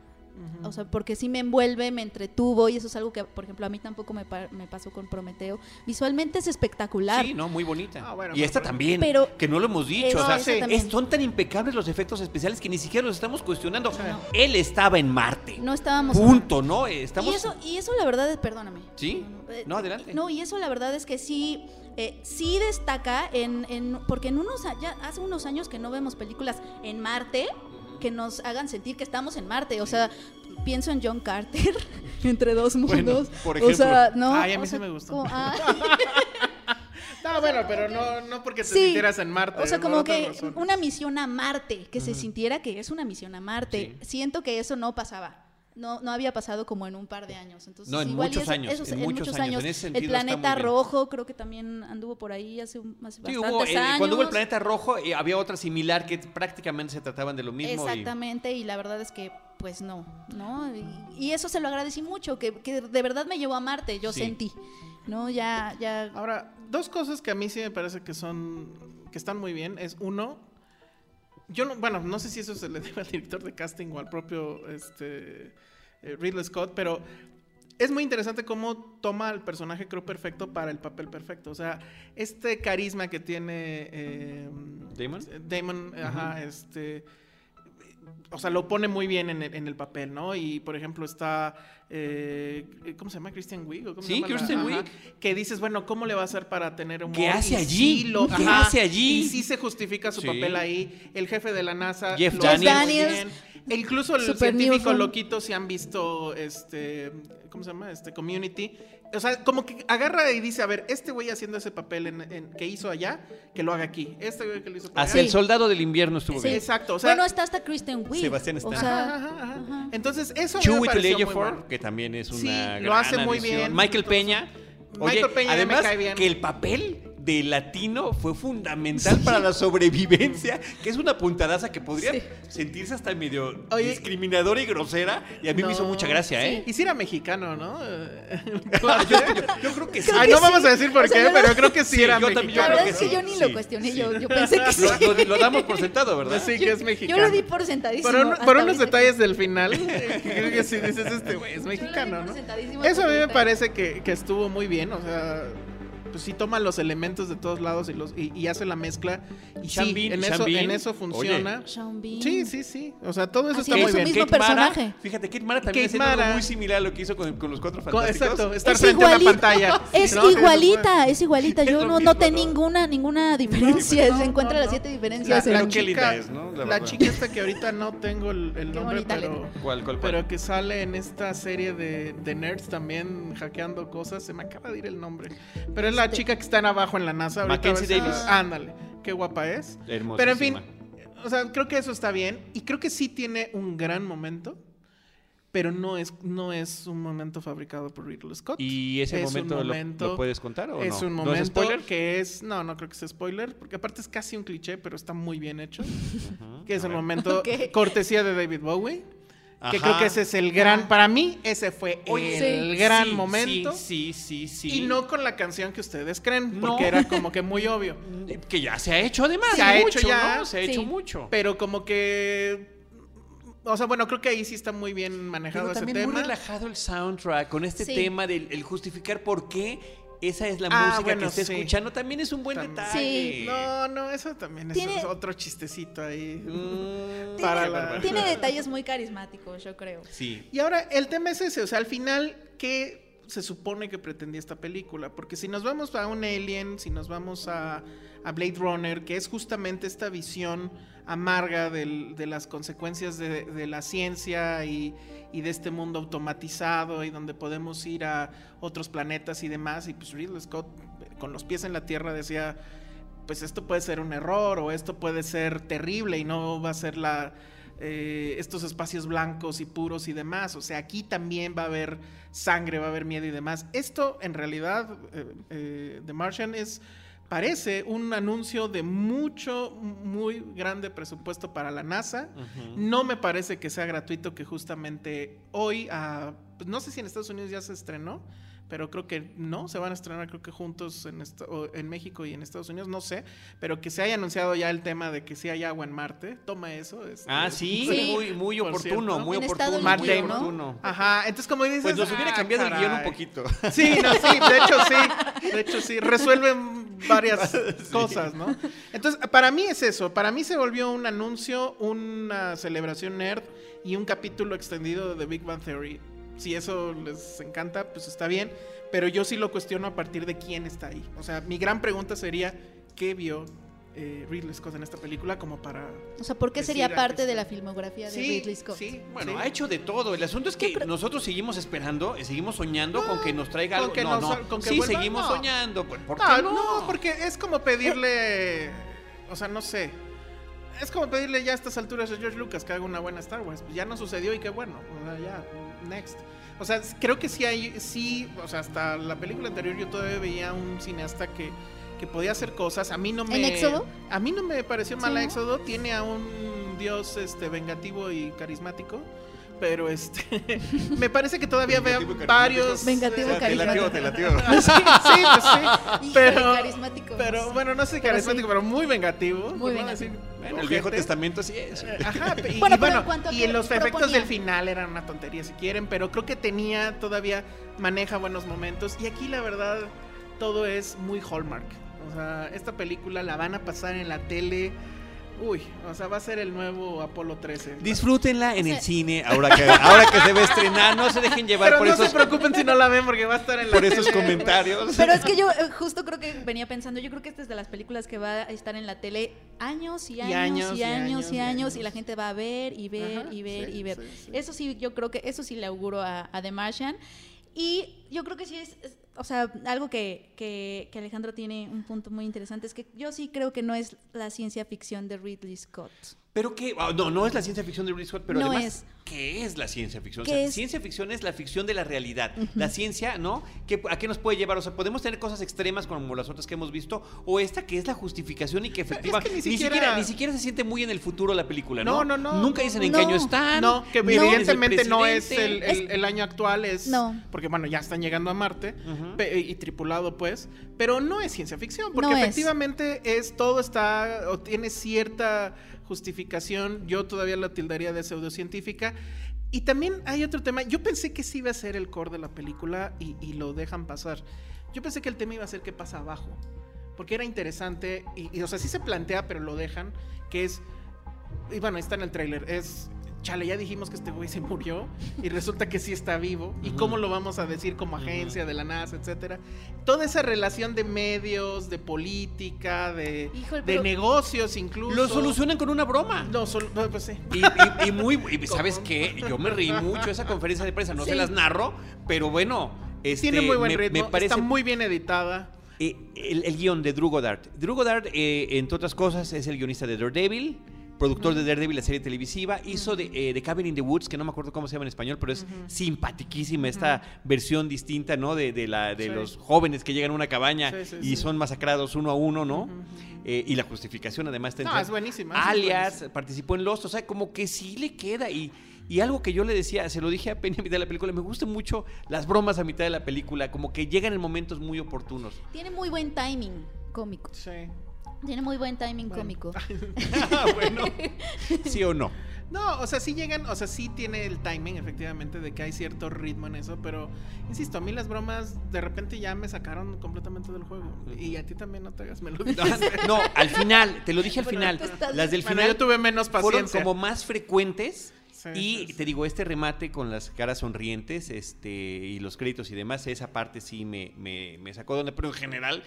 O sea, porque sí me envuelve, me entretuvo y eso es algo que, por ejemplo, a mí tampoco me, pa- me pasó con Prometeo. Visualmente es espectacular. Sí, no, muy bonita. Ah, bueno, y esta pero- también, pero- que no lo hemos dicho. Eso, o sea, es- son tan impecables los efectos especiales que ni siquiera los estamos cuestionando. No. Él estaba en Marte. No estábamos... Punto, ¿no? Estamos... Y eso, y eso la verdad es, perdóname. ¿Sí? Eh, No, adelante. No, y eso la verdad es que sí, eh, sí destaca en, en- porque en unos, a- ya hace unos años que no vemos películas en Marte que nos hagan sentir que estamos en Marte. O sea, pienso en John Carter, *laughs* entre dos Bueno, mundos. por O sea, ejemplo. no. Ay, a o mí sí me gustó. como- ah, *laughs* No, bueno, pero no, no porque te Sí. sintieras en Marte. O sea, como que razones. una misión a Marte, que se sintiera que es una misión a Marte. Siento que eso no pasaba. No, no había pasado como en un par de años. Entonces, No, en igual muchos eso- años, esos- en muchos años. En ese el planeta rojo creo que también anduvo por ahí hace, un- hace Sí, bastantes hubo, eh, años. cuando hubo el planeta rojo, eh, había otra similar que prácticamente se trataban de lo mismo. y- Exactamente, y... la verdad es que, pues no, ¿no? Y, y eso se lo agradecí mucho, que, que de verdad me llevó a Marte, yo Sí. sentí, ¿no? Ya, ya... Ahora, dos cosas que a mí sí me parece que son que están muy bien es uno yo no, bueno, no sé si eso se le *laughs* debe al director de casting o al propio este, eh, Ridley Scott, pero es muy interesante cómo toma el personaje, creo, perfecto para el papel perfecto. O sea, este carisma que tiene eh, ¿Damon? Damon, ajá, este. O sea, lo pone muy bien en el, en el papel, ¿no? Y por ejemplo está. eh, ¿Cómo se llama? Christian Wiig. ¿o cómo se Sí, ajá, Wiig. Que dices, bueno, ¿cómo le va a hacer para tener un ¿Qué hace allí? ¿Qué hace allí? Y sí se justifica su Sí. papel ahí. El jefe de la NASA. Jeff lo Daniels. Daniels. E incluso el Super científico Newton. loquito, si han visto este. ¿Cómo se llama? Este Community. O sea, como que agarra y dice, a ver, este güey haciendo ese papel en, en- que hizo allá, que lo haga aquí. Este güey que lo hizo Hacia el soldado del invierno estuvo Sí. bien. Exacto. O sea, bueno, está hasta Kristen Wiig. Sebastián O Stan. sea, Ajá, ajá, ajá. Entonces, eso bueno. que también es una Sí, gran lo hace muy adición. bien. Michael Entonces, Peña. Michael Peña me además cae bien. que el papel de latino fue fundamental para la sobrevivencia, que es una puntadaza que podría Sí. sentirse hasta medio Oye. discriminadora y grosera, y a mí me hizo mucha gracia, ¿eh? Y si era mexicano, ¿no? *laughs* Eh, yo, yo creo que sí. Ay, no vamos a decir por O sea, qué, pero creo que sí, Sí, era yo también- yo La verdad es que sí, yo ni sí, lo cuestioné, sí. yo, yo pensé que *laughs* sí. Lo, lo- lo damos por sentado, ¿verdad? Sí, que es mexicano. Yo lo di por sentadísimo. Por, un- hasta por unos detalles del final, eh, que creo que sí dices, este güey es mexicano, ¿no? Eso a mí me parece que, que estuvo muy bien, o sea, pues sí toma los elementos de todos lados y los y, y hace la mezcla y Sean sí, Bean- en Sean eso, Bean, en eso funciona. Sean Bean. Sí, sí, sí, o sea, todo eso Haciendo está muy su bien. mismo Kate Mara, personaje. fíjate, Kate Mara también Kate algo muy similar a lo que hizo con, con los cuatro Co- fantásticos. Exacto, estar Es frente a la pantalla. es igualita, es igualita. Es Yo *laughs* no noté ¿no? ninguna, ninguna diferencia. No, Se encuentra no, las siete La, diferencias. la en- Qué linda chica, es, ¿no? La la chica esta que ahorita no tengo el, nombre, pero, letra. ¿Cuál, cuál, cuál? pero que sale en esta serie de, de nerds también hackeando cosas. Se me acaba de ir el nombre. Pero es la Este- chica que está en abajo en la NASA. ahorita Mackenzie Davis. Ándale, qué guapa es. Hermosísima. Pero en fin, o sea, creo que eso está bien. Y creo que sí tiene un gran momento. Pero no es, no es un momento fabricado por Ridley Scott. ¿Y ese Es momento, lo- puedes contar o es no? un ¿No momento es spoiler? que es. No, no creo que sea spoiler. Porque aparte es casi un cliché, pero está muy bien hecho. *laughs* Ujú. Que es A el ver. momento *laughs* cortesía de David Bowie. Que creo que ese es el gran. Para mí, ese fue Oye, el Sí. gran sí, momento. Sí, sí, sí, sí. Y no con la canción que ustedes creen, No. porque era como que muy obvio. *laughs* Que ya se ha hecho además. Se ha mucho, hecho ya. ¿no? Se ha Sí. hecho mucho. Pero como que. O sea, bueno, creo que ahí sí está muy bien manejado Pero ese también tema. muy relajado el soundtrack con este Sí. tema del el justificar por qué esa es la Ah, música bueno, que está sí. escuchando. También es un buen También. detalle. Sí. No, no, eso también es Tiene- otro chistecito ahí. Mm, Para qué la-. Tiene detalles muy carismáticos, yo creo. Sí. Y ahora, el tema es ese, o sea, al final, ¿qué se supone que pretendía esta película? Porque si nos vamos a un Alien, si nos vamos a, a Blade Runner, que es justamente esta visión amarga de las consecuencias de, la ciencia y, y de este mundo automatizado y donde podemos ir a otros planetas y demás, y pues Ridley Scott, con los pies en la tierra, decía, pues esto puede ser un error o esto puede ser terrible y no va a ser la eh, estos espacios blancos y puros y demás. O sea, aquí también va a haber sangre, va a haber miedo y demás. Esto en realidad, eh, eh, The Martian es parece un anuncio de mucho, muy grande presupuesto para la NASA. No me parece que sea gratuito que justamente hoy, ah, pues no sé si en Estados Unidos ya se estrenó, pero creo que no, se van a estrenar creo que juntos en, en México y en Estados Unidos, no sé, pero que se haya anunciado ya el tema de que sí hay agua en Marte, toma eso. este, Ah, sí, Sí. muy, muy Por oportuno, cierto. muy oportuno, Estados muy oportuno. Ajá, entonces como dices... Pues nos hubiera ah, cambiado el guion un poquito. Sí, no, sí, de hecho sí, de hecho sí, resuelven varias *laughs* cosas, ¿no? Entonces, para mí es eso, para mí se volvió un anuncio, una celebración nerd y un capítulo extendido de The Big Bang Theory. Si eso les encanta, pues está bien, pero yo sí lo cuestiono a partir de quién está ahí. O sea, mi gran pregunta sería, ¿qué vio eh, Ridley Scott en esta película como para... O sea, ¿por qué sería parte sí. de la filmografía de Sí, Ridley Scott? sí, Bueno, sí. ha hecho de todo. El asunto es que creo- nosotros seguimos esperando, eh, seguimos soñando No, con que nos traiga con algo. que no, nos- no. con que sí, vuelva, seguimos no. soñando. ¿Por qué No, no? no, porque es como pedirle. O sea, no sé. Es como pedirle ya a estas alturas a George Lucas que haga una buena Star Wars. Pues ya no sucedió y qué bueno. O sea, ya, next. O sea, creo que sí hay. Sí, o sea, hasta la película anterior yo todavía veía un cineasta que, que podía hacer cosas. A mí no me. ¿En Éxodo? A mí no me pareció Sí, mala. Éxodo. Tiene a un dios este vengativo y carismático. Pero este. *laughs* me parece que todavía veo varios. Vengativo, Te latió, carismático. te latió. *laughs* sí, sí, pues sí. *laughs* Híjole, Pero. carismático. Pero bueno, no sé Pero carismático, sí. pero muy vengativo. Muy vengativo. decir Bueno, el Viejo. Testamento sí es. Ajá, y y Bueno, y los efectos proponía. del final eran una tontería si quieren, pero creo que tenía todavía maneja buenos momentos y aquí la verdad todo es muy Hallmark. O sea, esta película la van a pasar en la tele. Uy, o sea, va a ser el nuevo Apolo 13. Disfrútenla en O sea- el cine ahora que, ahora que se va a estrenar. No se dejen llevar Pero por no esos, se preocupen si no la ven porque va a estar en la por esos tele. comentarios. Pero es que yo eh, justo creo que venía pensando, yo creo que esta es de las películas que va a estar en la tele años y años y años y años y la gente va a ver y ver Ajá, y ver sí, y ver. sí, sí. Eso sí, yo creo que eso sí le auguro a, a The Martian. Y yo creo que sí es, es- o sea, algo que, que, que Alejandro tiene un punto muy interesante es que yo sí creo que no es la ciencia ficción de Ridley Scott. Pero qué, ah, no, no es la ciencia ficción de Ridley Scott, pero No además, es. ¿qué es la ciencia ficción? O ¿Qué sea, es? ciencia ficción es la ficción de la realidad. La ciencia, ¿no? ¿Qué, ¿A qué nos puede llevar? O sea, podemos tener cosas extremas como las otras que hemos visto, o esta que es la justificación y que efectivamente ni ni, siquiera- siquiera... ni siquiera se siente muy en el futuro la película, ¿no? No, no, no, Nunca dicen en no. qué año están. No, que es evidentemente no es el, presidente. el- el año actual, es No. porque bueno, ya están llegando a Marte y tripulado pues, pero no es ciencia ficción, porque es. efectivamente es. todo está o tiene cierta justificación, yo todavía la tildaría de pseudocientífica. Y también hay otro tema, yo pensé que sí iba a ser el core de la película y, lo dejan pasar. Yo pensé que el tema iba a ser qué pasa abajo, porque era interesante y, y, o sea, sí se plantea, pero lo dejan, que es y bueno, está en el tráiler. Es. Chale, ya dijimos que este güey se murió y resulta que sí está vivo. ¿Y cómo lo vamos a decir como agencia de la NASA, etcétera? Toda esa relación de medios, de política, de, Híjole, de negocios incluso. Lo solucionan con una broma. No, no, pues sí. Y, y- y muy, y *laughs* ¿sabes qué? Yo me reí mucho esa conferencia de prensa, no se Sí. las narro, pero bueno, este, Tiene muy buen me, ritmo, me parece está muy bien editada. Eh, el, el guion de Drew Goddard. Drew Goddard, eh, entre otras cosas, es el guionista de Daredevil, productor de Daredevil, la serie televisiva. Hizo de, eh, de Cabin in the Woods, que no me acuerdo cómo se llama en español, pero es simpatiquísima esta versión distinta, ¿no? De, de la, de Sí. los jóvenes que llegan a una cabaña Sí, sí, y sí. son masacrados uno a uno, ¿no? Eh, y la justificación además está No, entre- es buenísima, es Alias, buenísima. participó en Lost, o sea, como que sí le queda y... Y algo que yo le decía, se lo dije a Penny a mitad de la película, me gustan mucho las bromas a mitad de la película, como que llegan en momentos muy oportunos. Tiene muy buen timing cómico. Sí. Tiene muy buen timing Bueno. cómico. *laughs* Ah, bueno, *laughs* sí o no. No, o sea, sí llegan, o sea, sí tiene el timing, efectivamente, de que hay cierto ritmo en eso, pero insisto, a mí las bromas de repente ya me sacaron completamente del juego. Y a ti también no te hagas, me lo dices. No, al final, te lo dije al Bueno, final. Las del Bueno, final yo tuve menos fueron paciencia. como más frecuentes. Sí, y sí, sí. te digo, este remate con las caras sonrientes este, y los créditos y demás, esa parte sí me, me, me sacó de onda. Pero en general,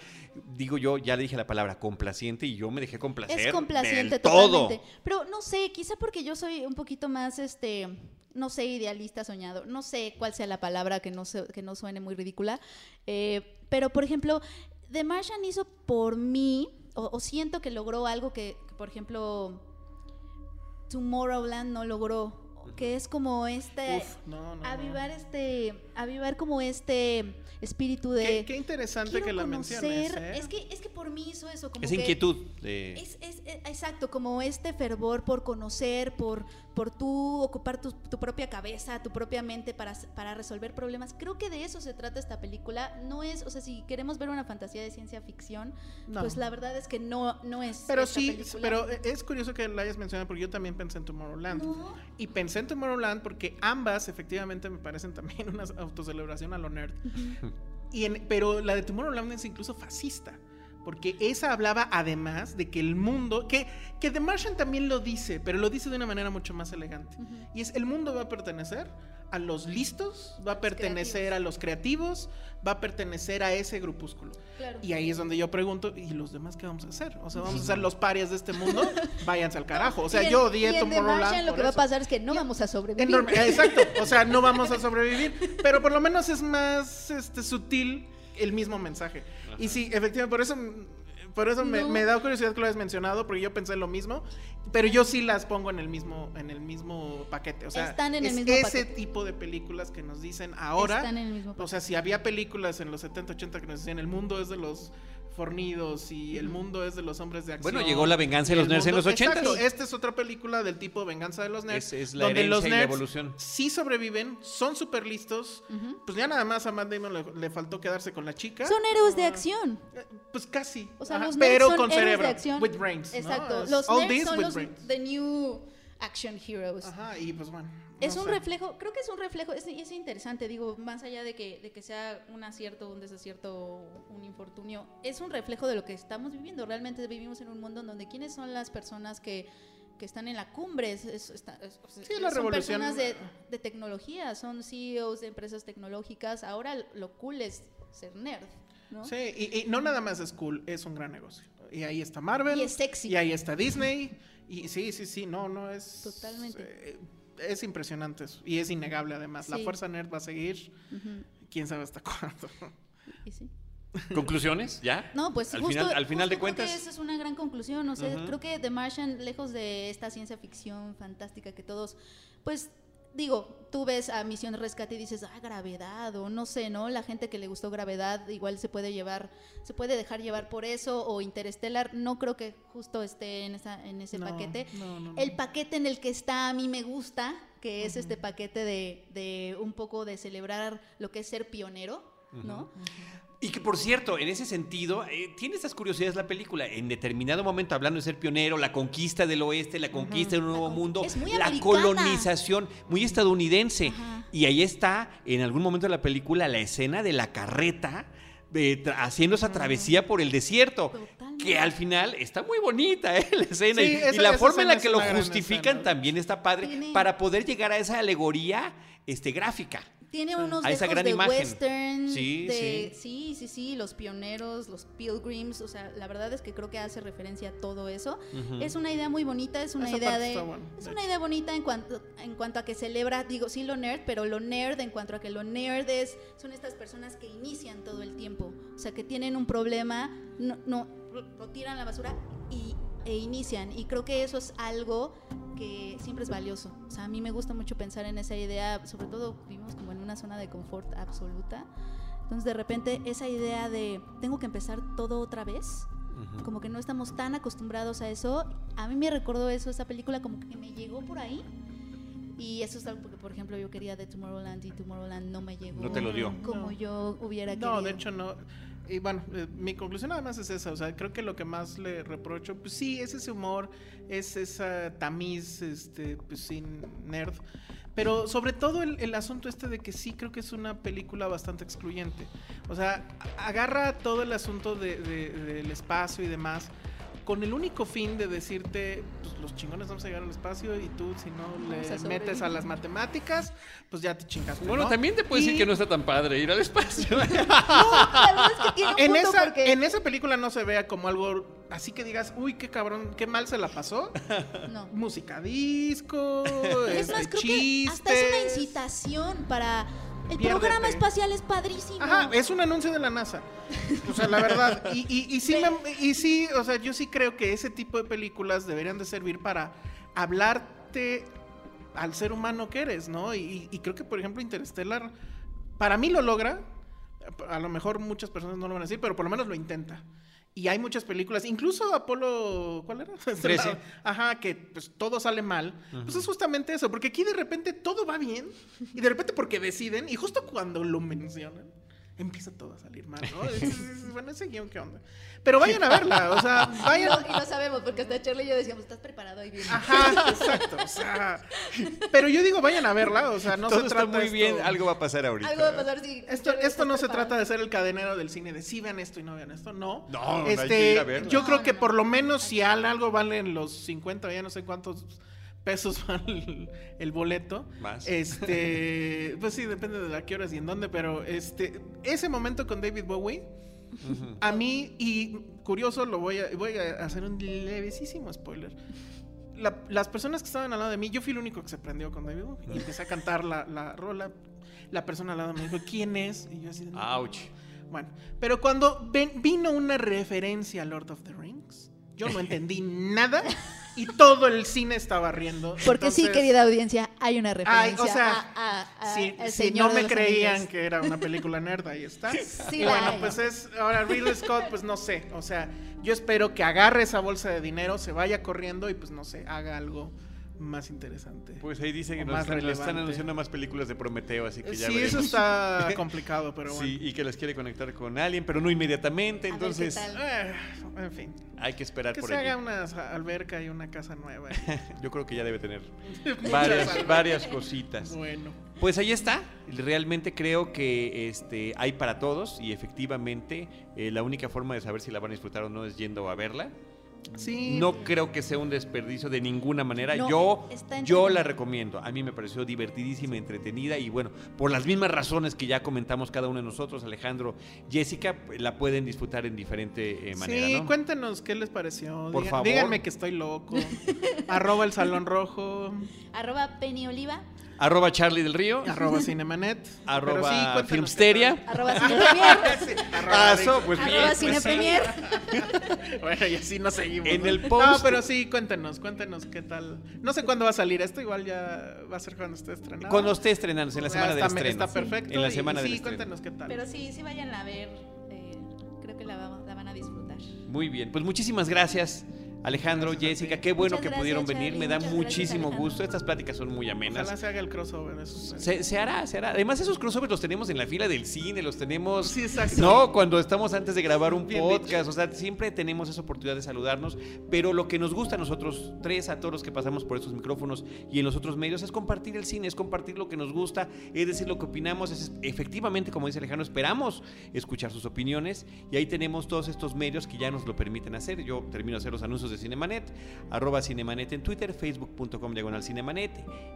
digo yo, ya le dije la palabra complaciente y yo me dejé complacer. Es complaciente del todo. totalmente. Pero no sé, quizá porque yo soy un poquito más, este, no sé, idealista, soñado. No sé cuál sea la palabra que no, se- que no suene muy ridícula. Eh, pero, por ejemplo, The Martian hizo por mí, o, o siento que logró algo que, que, por ejemplo, Tomorrowland no logró. Que es como este... Uf, no, no, no. Avivar este, avivar como este espíritu de... Qué, qué interesante que la conocer. menciones. ¿eh? Es que, es que por mí hizo eso. Como Esa que- inquietud. de- es, es- es- exacto, como este fervor por conocer, por, por tú ocupar tu, tu propia cabeza, tu propia mente para, para resolver problemas. Creo que de eso se trata esta película. No es, o sea, si queremos ver una fantasía de ciencia ficción, No. pues la verdad es que no, no es. Pero esta sí, película. pero es curioso que la hayas mencionado porque yo también pensé en Tomorrowland. No. Y pensé en Tomorrowland porque ambas efectivamente me parecen también *laughs* una autocelebración a lo nerd. y en- pero la de Tomorrowland es incluso fascista. Porque esa hablaba además de que el mundo, que, que The Martian también lo dice, pero lo dice de una manera mucho más elegante. Y es, el mundo va a pertenecer a los listos, va a pertenecer creativos. a los creativos, va a pertenecer a ese grupúsculo. Claro. Y ahí es donde yo pregunto, ¿y los demás qué vamos a hacer? O sea, vamos a ser los parias de este mundo, *laughs* váyanse al carajo. O sea, Y en- yo y odié en The Tomorrowland. Martian lo que va a pasar es que no vamos a sobrevivir. Enorme, *laughs* exacto, o sea, no vamos a sobrevivir, pero por lo menos es más este, sutil el mismo mensaje. Y sí, efectivamente, por eso, por eso me, No. me da curiosidad que lo hayas mencionado, porque yo pensé lo mismo, pero yo sí las pongo en el mismo, en el mismo paquete. O sea, Están en el es mismo ese paquete. tipo de películas que nos dicen ahora. Están en el mismo O sea, si había películas en los 70, 80 que nos decían el mundo es de los fornidos y el mundo es de los hombres de acción. Bueno, llegó la venganza de los nerds en mundo- los 80s. Exacto, esta es otra película del tipo Venganza de los nerds. Es- es la donde herencia los y la nerds evolución. sí sobreviven, son súper listos. Pues ya nada más a Matt Damon le, le faltó quedarse con la chica. Son héroes de acción. Eh, Pues casi. O sea, Ajá, los nerds pero son con héroes cerebro. de acción. With brains. ¿no? Exacto. Es Los all nerds son with los brains. the new action heroes. Ajá, y pues bueno. Es no un sé. reflejo, creo que es un reflejo, es, es interesante, digo, más allá de que, de que sea un acierto, un desacierto, un infortunio, es un reflejo de lo que estamos viviendo. Realmente vivimos en un mundo en donde quiénes son las personas que, que están en la cumbre, es, es- está- es- o sea, Sí, la son personas de, de tecnología, son CEOs de empresas tecnológicas. Ahora lo cool es ser nerd, ¿no? Sí, y, y no nada más es cool, es un gran negocio. Y ahí está Marvel. Y es sexy. Y ahí está Disney. Y sí, sí, sí, no, no es. Totalmente. eh, es impresionante eso. Y es innegable además. La fuerza nerd va a seguir. Quién sabe hasta cuándo. y sí. *laughs* ¿Conclusiones? ¿Ya? No, pues al justo, final, al final de justo creo que cuentas. esa es una gran conclusión. O sea, creo que The Martian, lejos de esta ciencia ficción fantástica que todos, pues digo, tú ves a Misión Rescate y dices, ah, gravedad, o no sé, ¿no? La gente que le gustó gravedad igual se puede llevar, se puede dejar llevar por eso, o Interstellar, no creo que justo esté en, esa, en ese No, paquete. no, no, no. El paquete en el que está a mí me gusta, que es este paquete de, de un poco de celebrar lo que es ser pionero, ¿no? Y que por cierto, en ese sentido, eh, tiene estas curiosidades la película. En determinado momento, hablando de ser pionero, la conquista del oeste, la conquista de un nuevo mundo, la americana. colonización, muy estadounidense. Y ahí está, en algún momento de la película, la escena de la carreta eh, haciendo esa travesía por el desierto. Totalmente. Que al final está muy bonita ¿eh? la escena. Sí, y, la forma en la que lo justifican escena. también está padre Tiene- para poder llegar a esa alegoría este, gráfica. Tiene unos A esa dejos gran de imagen. western, Sí, de, sí, sí, sí, los pioneros, los pilgrims, o sea, la verdad es que creo que hace referencia a todo eso. Es una idea muy bonita, es una Esa idea de, es de una hecho. idea bonita en cuanto, en cuanto a que celebra, digo, sí lo nerd, pero lo nerd en cuanto a que lo nerd es, son estas personas que inician todo el tiempo, o sea, que tienen un problema, no, no lo tiran a la basura y e inician y creo que eso es algo que siempre es valioso. O sea, a mí me gusta mucho pensar en esa idea, sobre todo vivimos como en una zona de confort absoluta. Entonces, de repente, esa idea de tengo que empezar todo otra vez, como que no estamos tan acostumbrados a eso. A mí me recordó eso, esa película, como que me llegó por ahí. Y eso es algo que, por ejemplo, yo quería de Tomorrowland y Tomorrowland no me llegó. No te lo dio. Como No. yo hubiera querido. No, de hecho no. Y bueno, eh, mi conclusión además es esa. O sea, creo que lo que más le reprocho, pues sí, es ese humor, es esa tamiz, este, pues sí, nerd. Pero sobre todo el, asunto este de que sí creo que es una película bastante excluyente. O sea, agarra todo el asunto de- del espacio y demás con el único fin de decirte, pues los chingones vamos a llegar al espacio y tú si no a le metes a las matemáticas, pues ya te chingaste. Bueno, ¿no? también te puedo Y- decir que no está tan padre ir al espacio. *laughs* No, la verdad es que tiene un en punto esa, porque- en esa película no se vea como algo así que digas, uy, qué cabrón, qué mal se la pasó. *laughs* No. Música disco, Es más, este, creo que hasta es una incitación para... El Piérdete. programa espacial es padrísimo. Ajá, es un anuncio de la NASA. O sea, la verdad. Y, y, y sí, me- y sí, o sea, yo sí creo que ese tipo de películas deberían de servir para hablarte al ser humano que eres, ¿no? Y, y creo que, por ejemplo, Interstellar, para mí lo logra. A lo mejor muchas personas no lo van a decir, pero por lo menos lo intenta. Y hay muchas películas, incluso Apolo, ¿cuál era? *laughs* 13. Ajá, que pues todo sale mal. Pues es justamente eso, porque aquí de repente todo va bien y de repente porque deciden y justo cuando lo mencionan empieza todo a salir mal, ¿no? *laughs* Es- es- es- bueno, ese guion, ¿qué onda? Pero vayan a verla, o sea, *laughs* Y vayan... lo, y lo sabemos, porque hasta Charlie y yo decíamos, ¿estás preparado? Ahí viene. Ajá, exacto, o sea... Pero yo digo, vayan a verla, o sea, no Todo se está trata muy esto- bien, algo va a pasar ahorita. Algo va a pasar si... Esto, esto no ¿estás se trata de ser el cadenero del cine, de sí vean esto y no vean esto, no. No, hay este, que ir a verla. Yo No, creo no, que no. por lo menos si al- algo valen los 50 ya no sé cuántos pesos *laughs* vale el, el boleto. Más. Este, *laughs* pues sí, depende de a qué horas y en dónde, pero este, ese momento con David Bowie, a mí, y curioso, lo voy a, voy a hacer un levesísimo spoiler. La- las personas que estaban al lado de mí, yo fui el único que se prendió con David Bowie y empecé a cantar la, la rola. La persona al lado me dijo, ¿quién es? Y yo así "No". Ouch. Bueno, pero cuando ven- vino una referencia a Lord of the Rings, yo no entendí nada *laughs* y todo el cine estaba riendo. Porque sí, querida audiencia, hay una Ay, referencia o sea, a, a- a si, El si no me creían que era una película nerd, ahí está. *laughs* Sí y bueno, hay. pues es, ahora Ridley Scott, pues no sé, o sea, yo espero que agarre esa bolsa de dinero, se vaya corriendo y pues no sé, haga algo más interesante. Pues ahí dice que nos más están, nos están relevante. anunciando más películas de Prometeo, así que ya sí, veremos. eso está *laughs* complicado, pero bueno. Sí, y que las quiere conectar con alguien, pero no inmediatamente, A entonces tal. Eh, en fin, hay que esperar que por se allí. haga una alberca y una casa nueva. *laughs* Yo creo que ya debe tener *laughs* varias, varias cositas. Bueno. Pues ahí está. Realmente creo que este hay para todos y efectivamente eh, la única forma de saber si la van a disfrutar o no es yendo a verla. Sí. No creo que sea un desperdicio de ninguna manera. No, yo yo la recomiendo. A mí me pareció divertidísima, entretenida y bueno, por las mismas razones que ya comentamos cada uno de nosotros, Alejandro, Jessica, la pueden disfrutar en diferente eh, manera, sí, ¿no? cuéntenos qué les pareció. Por Diga- favor. Díganme que estoy loco. *laughs* arroba el salón rojo. Arroba Penny Oliva, Arroba Charlie del Río. Arroba Cinemanet. Arroba sí, Filmsteria. arroba Ah, arroba eso, pues bien, arroba pues Cine sí. Premier. *laughs* Bueno, y así nos seguimos. En ¿no? el post- No, pero sí, cuéntenos, cuéntenos qué tal. No sé cuándo va a salir esto, igual ya va a ser cuando esté estrenado. Cuando esté estrenándose, en la semana del está, estreno. Está perfecto. En la y semana del sí, estreno. cuéntenos qué tal. Pero sí, sí vayan a ver. eh, creo que la, va- la van a disfrutar. Muy bien, pues muchísimas gracias. Alejandro, Jessica, qué bueno Muchas que pudieron venir, me da gracias, muchísimo gusto, estas pláticas son muy amenas. Ojalá se haga el crossover. Eso. Se, se hará, se hará. Además, esos crossovers los tenemos en la fila del cine, los tenemos. Sí, exacto. No, cuando estamos antes de grabar un *laughs* Bien podcast. O sea, siempre tenemos esa oportunidad de saludarnos. Pero lo que nos gusta a nosotros, tres, a todos los que pasamos por estos micrófonos y en los otros medios, es compartir el cine, es compartir lo que nos gusta, es decir, lo que opinamos. Es efectivamente, como dice Alejandro, esperamos escuchar sus opiniones. Y ahí tenemos todos estos medios que ya nos lo permiten hacer. Yo termino de hacer los anuncios de Cinemanet, arroba Cinemanet en Twitter, facebook.com diagonal Cinemanet,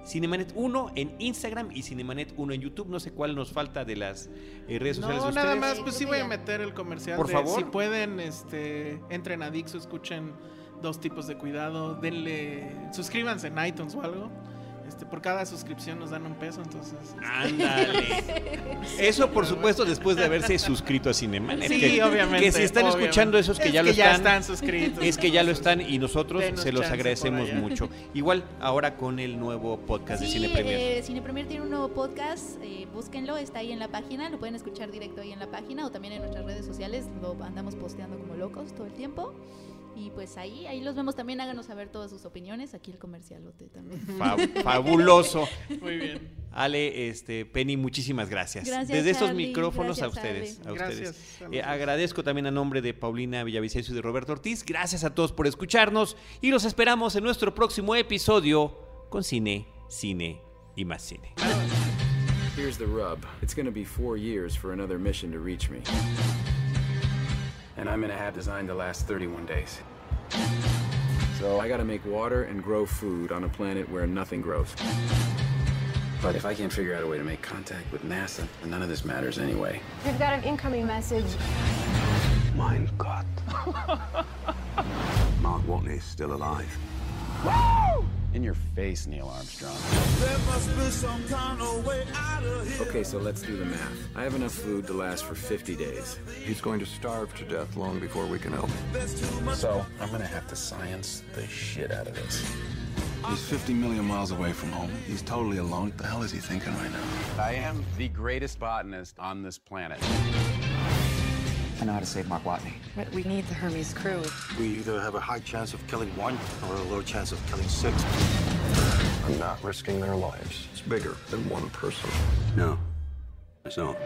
Cinemanet 1 en Instagram y Cinemanet 1 en YouTube. No sé cuál nos falta de las eh, redes sociales No, de nada más, pues sí voy a meter el comercial. Por de, favor. Si pueden, este, entren a Dixo, escuchen dos tipos de cuidado, denle, suscríbanse en iTunes o algo. Este, por cada suscripción nos dan un peso, entonces. Ándale. *laughs* Eso, por supuesto, después de haberse suscrito a Cinemanet. Sí, que, obviamente. Que si están obviamente. escuchando esos que Es ya lo están, suscritos. es que ya lo están y nosotros denos se los agradecemos mucho. Igual ahora con el nuevo podcast de Cine Premier. eh, Cine Premier tiene un nuevo podcast, eh, búsquenlo, está ahí en la página, lo pueden escuchar directo ahí en la página o también en nuestras redes sociales, lo andamos posteando como locos todo el tiempo. Y pues ahí, ahí los vemos también, háganos saber todas sus opiniones, aquí el comercialote también. Fa- *laughs* fabuloso. Muy bien. Ale, este, Penny, muchísimas gracias. Gracias, Desde estos Charlie. micrófonos a Gracias, ustedes. A Gracias ustedes. Eh, nosotros. agradezco también a nombre de Paulina Villavicencio y de Roberto Ortiz. Gracias a todos por escucharnos y los esperamos en nuestro próximo episodio con cine, cine y más cine. Here's the rub. It's gonna be four years for another mission to reach me. And I'm in a hab designed to last 31 days. So I gotta make water and grow food on a planet where nothing grows. But if I can't figure out a way to make contact with NASA, then none of this matters anyway. We've got an incoming message. Mein Gott. *laughs* Mark Watney's still alive. In your face, Neil Armstrong. Okay, so let's do the math. I have enough food to last for 50 days. He's going to starve to death long before we can help him. So I'm gonna have to science the shit out of this. He's 50 million miles away from home. He's totally alone. What the hell is he thinking right now? I am the greatest botanist on this planet. I know how to save Mark Watney. But we need the Hermes crew. We either have a high chance of killing one or a low chance of killing six. I'm not risking their lives. It's bigger than one person. No, it's not.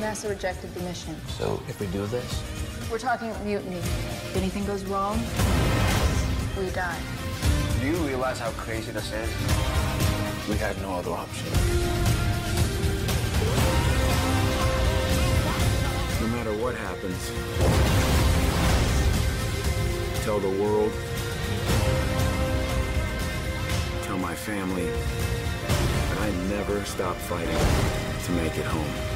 NASA rejected the mission. So if we do this, We're talking mutiny. If anything goes wrong, we die. do you realize how crazy this is? We had no other option. What happens, tell the world, tell my family that I never stop fighting to make it home.